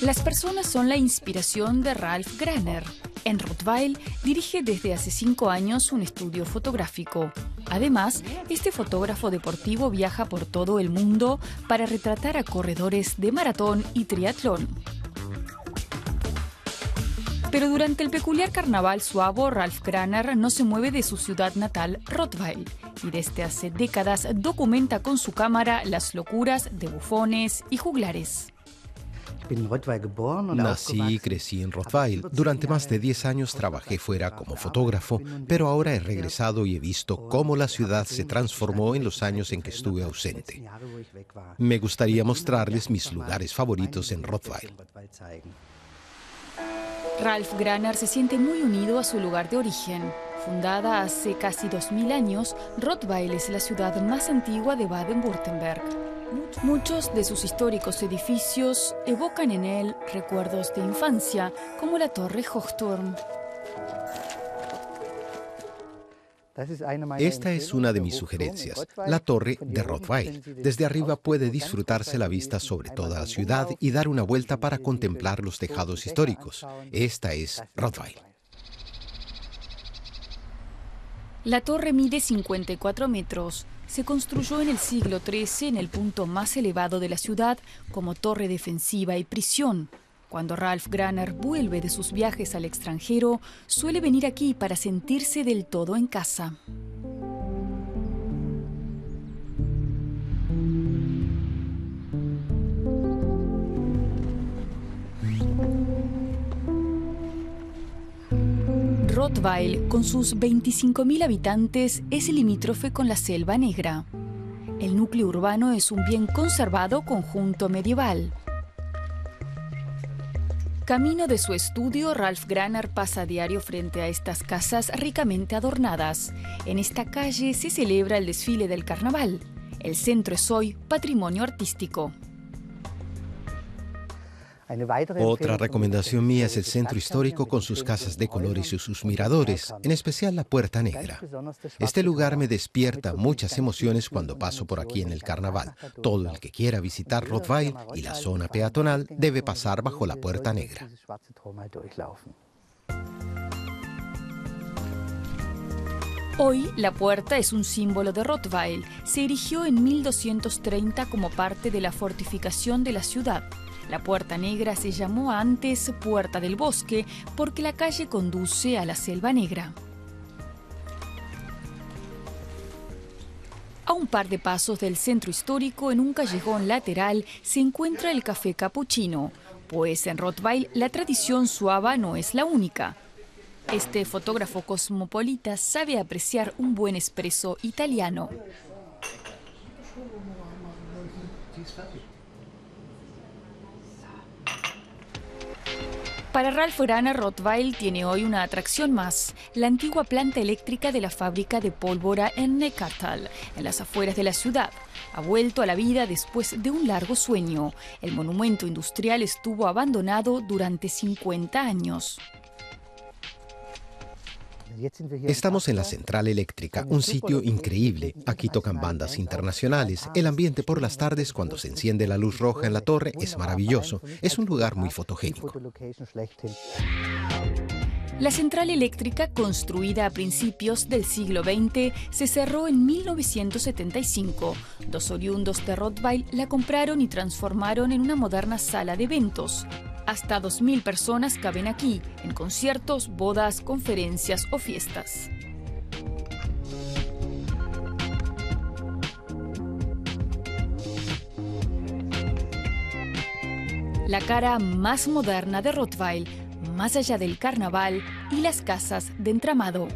Las personas son la inspiración de Ralph Graner. En Rottweil dirige desde hace cinco años un estudio fotográfico. Además, este fotógrafo deportivo viaja por todo el mundo para retratar a corredores de maratón y triatlón. Pero durante el peculiar carnaval suavo, Ralph Graner no se mueve de su ciudad natal, Rottweil, y desde hace décadas documenta con su cámara las locuras de bufones y juglares. Nací y crecí en Rottweil. Durante más de 10 años trabajé fuera como fotógrafo, pero ahora he regresado y he visto cómo la ciudad se transformó en los años en que estuve ausente. Me gustaría mostrarles mis lugares favoritos en Rottweil. Ralph Graner se siente muy unido a su lugar de origen. Fundada hace casi 2000 años, Rottweil es la ciudad más antigua de Baden-Württemberg. Muchos de sus históricos edificios evocan en él recuerdos de infancia, como la Torre Hochturm. Esta es una de mis sugerencias, la torre de Rottweil. Desde arriba puede disfrutarse la vista sobre toda la ciudad y dar una vuelta para contemplar los tejados históricos. Esta es Rottweil. La torre mide 54 metros. Se construyó en el siglo XIII en el punto más elevado de la ciudad como torre defensiva y prisión. Cuando Ralph Graner vuelve de sus viajes al extranjero, suele venir aquí para sentirse del todo en casa. Rottweil, con sus 25.000 habitantes, es limítrofe con la Selva Negra. El núcleo urbano es un bien conservado conjunto medieval. Camino de su estudio, Ralph Graner pasa a diario frente a estas casas ricamente adornadas. En esta calle se celebra el desfile del carnaval. El centro es hoy patrimonio artístico. Otra recomendación mía es el centro histórico con sus casas de colores y sus miradores, en especial la Puerta Negra. Este lugar me despierta muchas emociones cuando paso por aquí en el carnaval. Todo el que quiera visitar Rottweil y la zona peatonal debe pasar bajo la Puerta Negra. Hoy la puerta es un símbolo de Rottweil. Se erigió en 1230 como parte de la fortificación de la ciudad. La Puerta Negra se llamó antes Puerta del Bosque porque la calle conduce a la Selva Negra. A un par de pasos del centro histórico, en un callejón lateral, se encuentra el Café Cappuccino, pues en Rottweil la tradición suave no es la única. Este fotógrafo cosmopolita sabe apreciar un buen espresso italiano. Para Ralph Graner, Rottweil tiene hoy una atracción más, la antigua planta eléctrica de la fábrica de pólvora en Neckartal, en las afueras de la ciudad. Ha vuelto a la vida después de un largo sueño. El monumento industrial estuvo abandonado durante 50 años. Estamos en la central eléctrica, un sitio increíble. Aquí tocan bandas internacionales. El ambiente por las tardes, cuando se enciende la luz roja en la torre, es maravilloso. Es un lugar muy fotogénico. La central eléctrica, construida a principios del siglo XX, se cerró en 1975. Dos oriundos de Rottweil la compraron y transformaron en una moderna sala de eventos. Hasta 2.000 personas caben aquí, en conciertos, bodas, conferencias o fiestas. La cara más moderna de Rottweil, más allá del carnaval y las casas de entramado.